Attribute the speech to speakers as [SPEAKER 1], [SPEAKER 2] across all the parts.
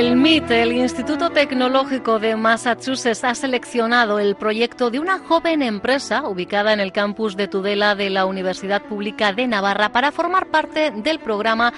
[SPEAKER 1] el Instituto Tecnológico de Massachusetts ha seleccionado el proyecto de una joven empresa ubicada en el campus de Tudela de la Universidad Pública de Navarra para formar parte del programa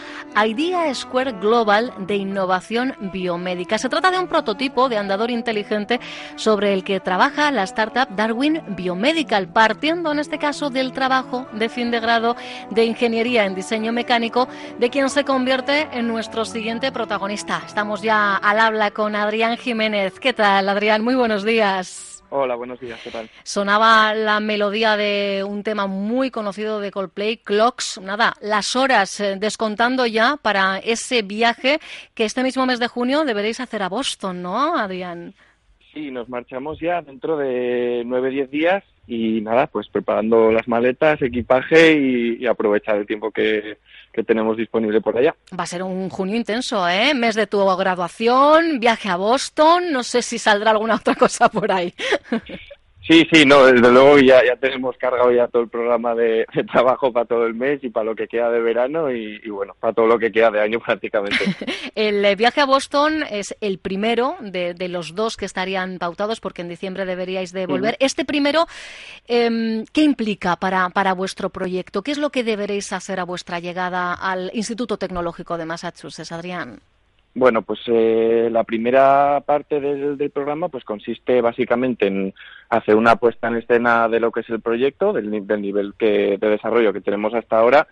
[SPEAKER 1] Idea Square Global de Innovación Biomédica. Se trata de un prototipo de andador inteligente sobre el que trabaja la startup Darwin Biomedical, partiendo en este caso del trabajo de fin de grado de Ingeniería en Diseño Mecánico, de quien se convierte en nuestro siguiente protagonista. Estamos ya al habla con Adrián Jiménez. ¿Qué tal, Adrián? Muy buenos días.
[SPEAKER 2] Hola, buenos días, ¿qué tal?
[SPEAKER 1] Sonaba la melodía de un tema muy conocido de Coldplay, Clocks. Nada, las horas eh, descontando ya para ese viaje que este mismo mes de junio deberéis hacer a Boston, ¿no, Adrián?
[SPEAKER 2] Sí, nos marchamos ya dentro de nueve, diez días y nada, pues preparando las maletas, equipaje y, aprovechar el tiempo que, que, tenemos disponible por allá.
[SPEAKER 1] Va a ser un junio intenso, ¿eh? Mes de tu graduación, viaje a Boston, no sé si saldrá alguna otra cosa por ahí.
[SPEAKER 2] Sí, sí, no, desde luego ya, ya tenemos cargado ya todo el programa de, trabajo para todo el mes y para lo que queda de verano y, bueno, para todo lo que queda de año prácticamente.
[SPEAKER 1] el eh, viaje a Boston es el primero de, los dos que estarían pautados porque en diciembre deberíais de volver. Este primero, eh, ¿qué implica para, para vuestro proyecto? ¿Qué es lo que deberéis hacer a vuestra llegada al Instituto Tecnológico de Massachusetts, Adrián?
[SPEAKER 2] Bueno, pues eh, la primera parte del, programa pues consiste básicamente en hacer una puesta en escena de lo que es el proyecto, del, nivel que, de desarrollo que tenemos hasta ahora,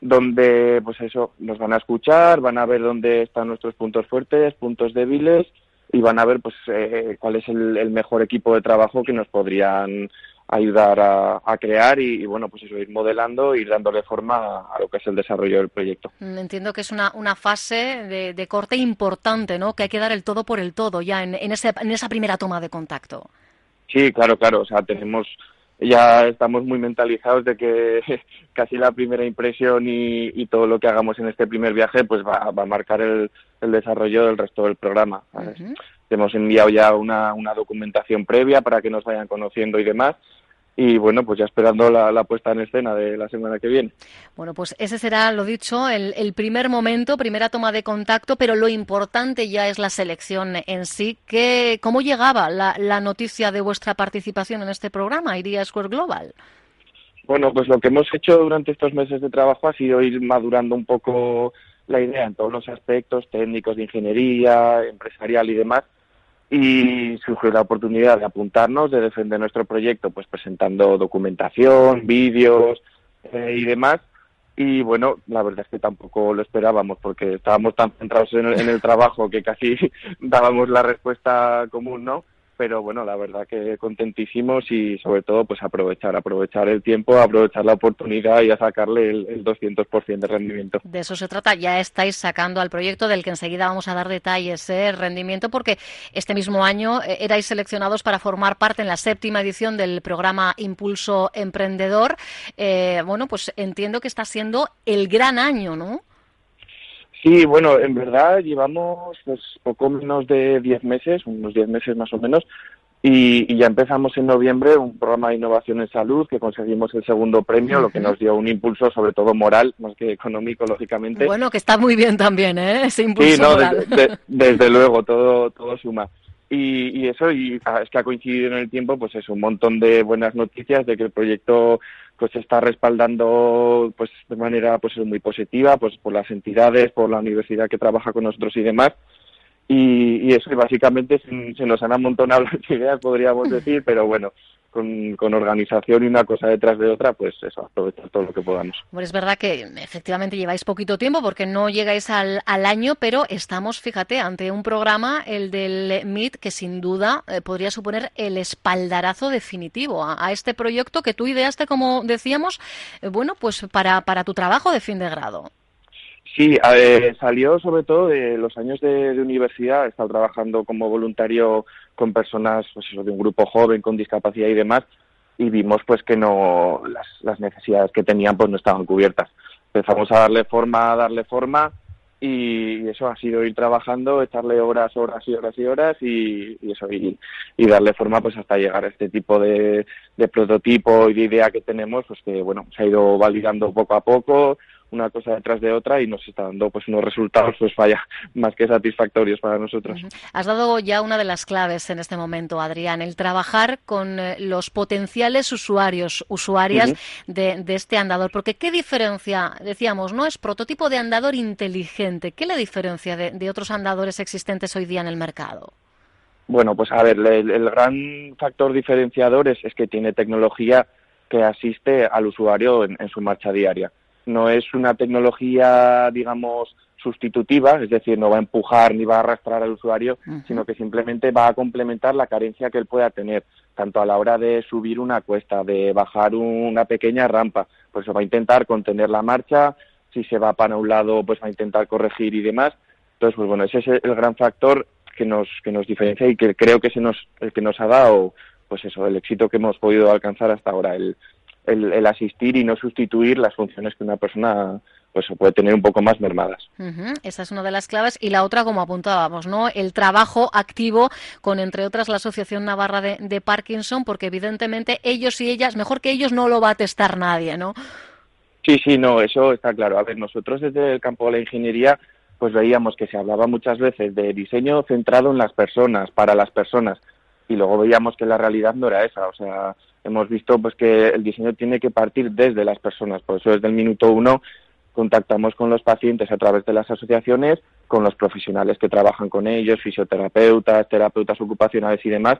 [SPEAKER 2] donde pues eso nos van a escuchar, van a ver dónde están nuestros puntos fuertes, puntos débiles y van a ver pues eh, cuál es el, mejor equipo de trabajo que nos podrían ayudar a, crear y, bueno, pues eso, ir modelando, ir dándole forma a, lo que es el desarrollo del proyecto.
[SPEAKER 1] Mm, entiendo que es una, una fase de, corte importante, ¿no? Que hay que dar el todo por el todo ya en, en, ese, en esa primera toma de contacto.
[SPEAKER 2] Sí, claro, claro. O sea, tenemos ya estamos muy mentalizados de que casi la primera impresión y, todo lo que hagamos en este primer viaje pues va, a marcar el, desarrollo del resto del programa. Hemos enviado ya una, una documentación previa para que nos vayan conociendo y demás y bueno, pues ya esperando la, puesta en escena de la semana que viene.
[SPEAKER 1] Bueno, pues ese será, lo dicho, el, primer momento, primera toma de contacto, pero lo importante ya es la selección en sí. Que, ¿Cómo llegaba la, la noticia de vuestra participación en este programa, Iría Square Global?
[SPEAKER 2] Bueno, pues lo que hemos hecho durante estos meses de trabajo ha sido ir madurando un poco la idea en todos los aspectos técnicos de ingeniería, empresarial y demás y surgió la oportunidad de apuntarnos, de defender nuestro proyecto, pues presentando documentación, vídeos eh, y demás. Y bueno, la verdad es que tampoco lo esperábamos porque estábamos tan centrados en el, en el trabajo que casi dábamos la respuesta común, ¿no? Pero bueno, la verdad que contentísimos y sobre todo pues aprovechar, aprovechar el tiempo, aprovechar la oportunidad y a sacarle el, el 200% de rendimiento.
[SPEAKER 1] De eso se trata, ya estáis sacando al proyecto del que enseguida vamos a dar detalles, ¿eh? rendimiento, porque este mismo año eh, erais seleccionados para formar parte en la séptima edición del programa Impulso Emprendedor. Eh, bueno, pues entiendo que está siendo el gran año, ¿no?
[SPEAKER 2] Sí, bueno, en verdad llevamos pues, poco menos de 10 meses, unos 10 meses más o menos, y, ya empezamos en noviembre un programa de innovación en salud que conseguimos el segundo premio, lo que nos dio un impulso sobre todo moral, más que económico, lógicamente.
[SPEAKER 1] Bueno, que está muy bien también, ¿eh? Ese impulso
[SPEAKER 2] sí, no, desde luego, todo, todo suma. Y, eso, y ah, es que ha coincidido en el tiempo, pues es un montón de buenas noticias de que el proyecto pues está respaldando pues de manera pues muy positiva pues por las entidades por la universidad que trabaja con nosotros y demás. Y, y eso y básicamente se, se, nos han amontonado las ideas podríamos decir pero bueno con, organización y una cosa detrás de otra, pues eso, aprovechar todo lo que podamos.
[SPEAKER 1] Bueno, es verdad que efectivamente lleváis poquito tiempo porque no llegáis al, al año, pero estamos, fíjate, ante un programa, el del MIT, que sin duda eh, podría suponer el espaldarazo definitivo a, este proyecto que tú ideaste, como decíamos, eh, bueno, pues para, para tu trabajo de fin de grado.
[SPEAKER 2] Sí, salió sobre todo de los años de, universidad. He estado trabajando como voluntario con personas, pues eso, de un grupo joven con discapacidad y demás, y vimos pues que no las, las necesidades que tenían pues no estaban cubiertas. Empezamos a darle forma, a darle forma y eso ha sido ir trabajando, echarle horas, horas y horas y horas y, eso y, darle forma pues hasta llegar a este tipo de, de prototipo y de idea que tenemos pues que bueno se ha ido validando poco a poco una cosa detrás de otra y nos está dando pues unos resultados pues vaya más que satisfactorios para nosotros.
[SPEAKER 1] Has dado ya una de las claves en este momento, Adrián, el trabajar con eh, los potenciales usuarios, usuarias de, este andador, porque qué diferencia, decíamos, no es prototipo de andador inteligente, ¿qué le diferencia de, otros andadores existentes hoy día en el mercado?
[SPEAKER 2] Bueno, pues a ver, el, gran factor diferenciador es, que tiene tecnología que asiste al usuario en su marcha diaria no es una tecnología, digamos, sustitutiva, es decir, no va a empujar ni va a arrastrar al usuario, sino que simplemente va a complementar la carencia que él pueda tener, tanto a la hora de subir una cuesta, de bajar una pequeña rampa, pues va a intentar contener la marcha, si se va para un lado, pues va a intentar corregir y demás. Entonces, pues bueno, ese es el gran factor que nos, que nos diferencia y que creo que se nos, el que nos ha dado, pues eso, el éxito que hemos podido alcanzar hasta ahora, el, el, asistir y no sustituir las funciones que una persona pues puede tener un poco más mermadas.
[SPEAKER 1] Esa es una de las claves. Y la otra, como apuntábamos, ¿no? El trabajo activo con, entre otras, la Asociación Navarra de, Parkinson, porque evidentemente ellos y ellas, mejor que ellos, no lo va a testar nadie, ¿no?
[SPEAKER 2] Sí, sí, no, eso está claro. A ver, nosotros desde el campo de la ingeniería, pues veíamos que se hablaba muchas veces de diseño centrado en las personas, para las personas, y luego veíamos que la realidad no era esa. O sea, hemos visto pues que el diseño tiene que partir desde las personas. Por eso desde el minuto uno contactamos con los pacientes a través de las asociaciones, con los profesionales que trabajan con ellos, fisioterapeutas, terapeutas ocupacionales y demás,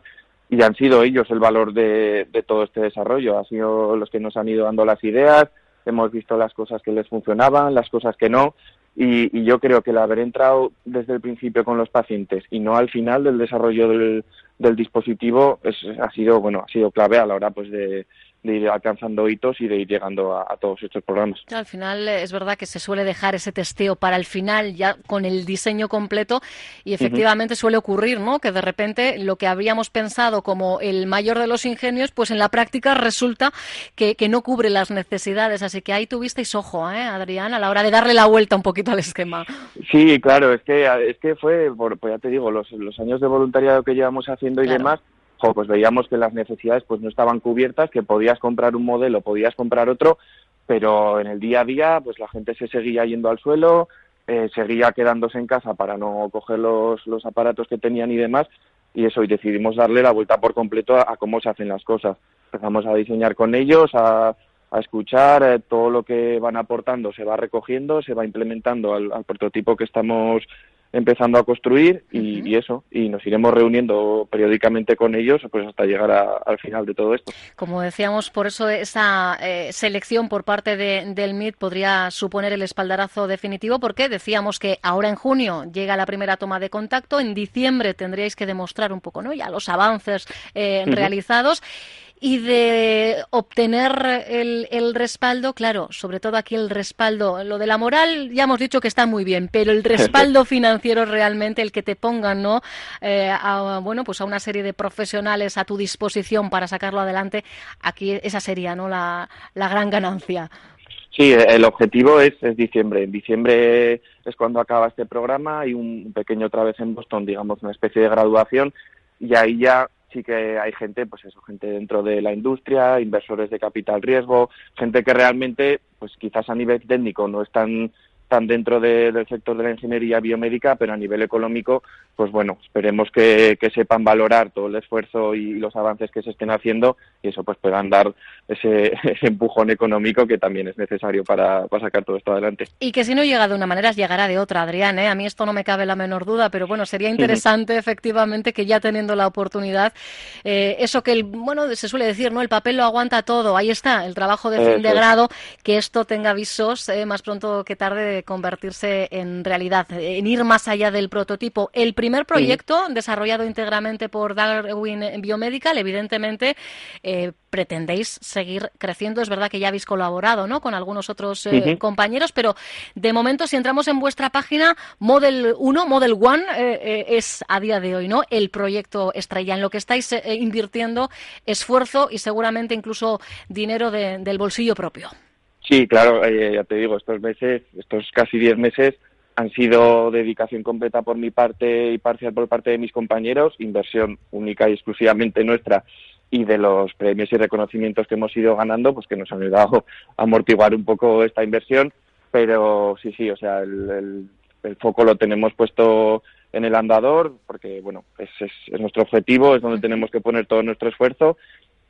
[SPEAKER 2] y han sido ellos el valor de, todo este desarrollo. Han sido los que nos han ido dando las ideas, hemos visto las cosas que les funcionaban, las cosas que no, y, yo creo que el haber entrado desde el principio con los pacientes y no al final del desarrollo del, del dispositivo es, ha sido bueno ha sido clave a la hora pues de, de ir alcanzando hitos y de ir llegando a, todos estos programas.
[SPEAKER 1] Al final eh, es verdad que se suele dejar ese testeo para el final ya con el diseño completo y efectivamente suele ocurrir, ¿no? Que de repente lo que habríamos pensado como el mayor de los ingenios, pues en la práctica resulta que, que no cubre las necesidades. Así que ahí tuvisteis ojo, ¿eh, Adrián, a la hora de darle la vuelta un poquito al esquema.
[SPEAKER 2] Sí, claro, es que es que fue, pues ya te digo, los, los años de voluntariado que llevamos haciendo y demás pues veíamos que las necesidades pues no estaban cubiertas, que podías comprar un modelo, podías comprar otro, pero en el día a día pues la gente se seguía yendo al suelo, eh, seguía quedándose en casa para no coger los, los aparatos que tenían y demás, y eso, y decidimos darle la vuelta por completo a, cómo se hacen las cosas. Empezamos a diseñar con ellos, a, a escuchar, eh, todo lo que van aportando se va recogiendo, se va implementando al, al prototipo que estamos empezando a construir y, eso, y nos iremos reuniendo periódicamente con ellos pues hasta llegar al final de todo esto.
[SPEAKER 1] Como decíamos, por eso esa eh, selección por parte de, del MIT podría suponer el espaldarazo definitivo, porque decíamos que ahora en junio llega la primera toma de contacto, en diciembre tendríais que demostrar un poco ¿no? ya los avances eh, realizados y de obtener el, respaldo, claro, sobre todo aquí el respaldo, lo de la moral ya hemos dicho que está muy bien, pero el respaldo financiero realmente, el que te pongan, ¿no? Eh, a, bueno, pues a una serie de profesionales a tu disposición para sacarlo adelante, aquí esa sería, ¿no? La, la gran ganancia.
[SPEAKER 2] Sí, el objetivo es, es diciembre. En diciembre es cuando acaba este programa y un pequeño otra vez en Boston, digamos, una especie de graduación y ahí ya sí que hay gente, pues eso, gente dentro de la industria, inversores de capital riesgo, gente que realmente, pues quizás a nivel técnico no están están dentro del sector de la ingeniería biomédica, pero a nivel económico, pues bueno, esperemos que, sepan valorar todo el esfuerzo y los avances que se estén haciendo y eso pues puedan dar ese, empujón económico que también es necesario para, sacar todo esto adelante.
[SPEAKER 1] Y que si no llega de una manera, llegará de otra, Adrián. ¿eh? A mí esto no me cabe la menor duda, pero bueno, sería interesante efectivamente que ya teniendo la oportunidad, eh, eso que, el, bueno, se suele decir, ¿no? El papel lo aguanta todo. Ahí está, el trabajo de fin de grado, que esto tenga avisos eh, más pronto que tarde convertirse en realidad, en ir más allá del prototipo. El primer proyecto, desarrollado íntegramente por Darwin Biomedical, evidentemente eh, pretendéis seguir creciendo. Es verdad que ya habéis colaborado ¿no? con algunos otros eh, compañeros, pero de momento, si entramos en vuestra página, Model 1, Model 1 eh, es a día de hoy ¿no? el proyecto estrella en lo que estáis invirtiendo esfuerzo y seguramente incluso dinero del bolsillo propio.
[SPEAKER 2] Sí, claro, eh, ya te digo, estos meses, estos casi 10 meses han sido dedicación completa por mi parte y parcial por parte de mis compañeros, inversión única y exclusivamente nuestra y de los premios y reconocimientos que hemos ido ganando, pues que nos han ayudado a amortiguar un poco esta inversión, pero sí, sí, o sea, el, foco lo tenemos puesto en el andador, porque bueno, es, es, nuestro objetivo, es donde tenemos que poner todo nuestro esfuerzo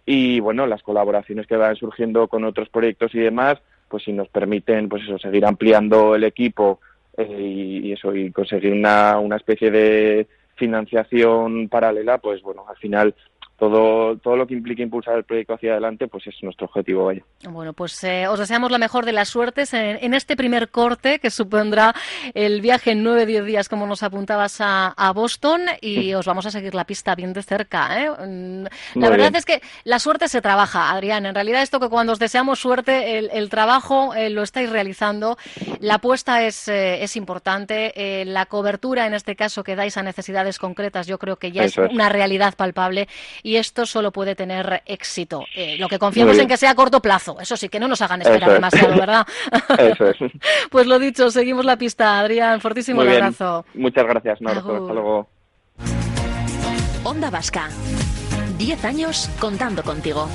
[SPEAKER 2] y bueno, las colaboraciones que van surgiendo con otros proyectos y demás, pues si nos permiten, pues eso, seguir ampliando el equipo eh, y, eso, y conseguir una, una especie de financiación paralela, pues bueno, al final todo, todo lo que implique impulsar el proyecto hacia adelante, pues es nuestro objetivo. Vaya.
[SPEAKER 1] Bueno, pues eh, os deseamos la mejor de las suertes en, este primer corte que supondrá el viaje en nueve, diez días, como nos apuntabas a, Boston, y os vamos a seguir la pista bien de cerca. ¿eh? Mm, la verdad es que la suerte se trabaja, Adrián. En realidad, esto que cuando os deseamos suerte, el, trabajo eh, lo estáis realizando. La apuesta es, es importante. la cobertura, en este caso, que dais a necesidades concretas, yo creo que ya es, una realidad palpable y esto solo puede tener éxito. Eh, lo que confiamos en que sea a corto plazo, eso sí, que no nos hagan esperar demasiado, ¿verdad?
[SPEAKER 2] Eso es.
[SPEAKER 1] pues lo dicho, seguimos la pista, Adrián, fortísimo abrazo.
[SPEAKER 2] Muchas gracias, un Hasta luego.
[SPEAKER 3] Onda Vasca, 10 años contando contigo.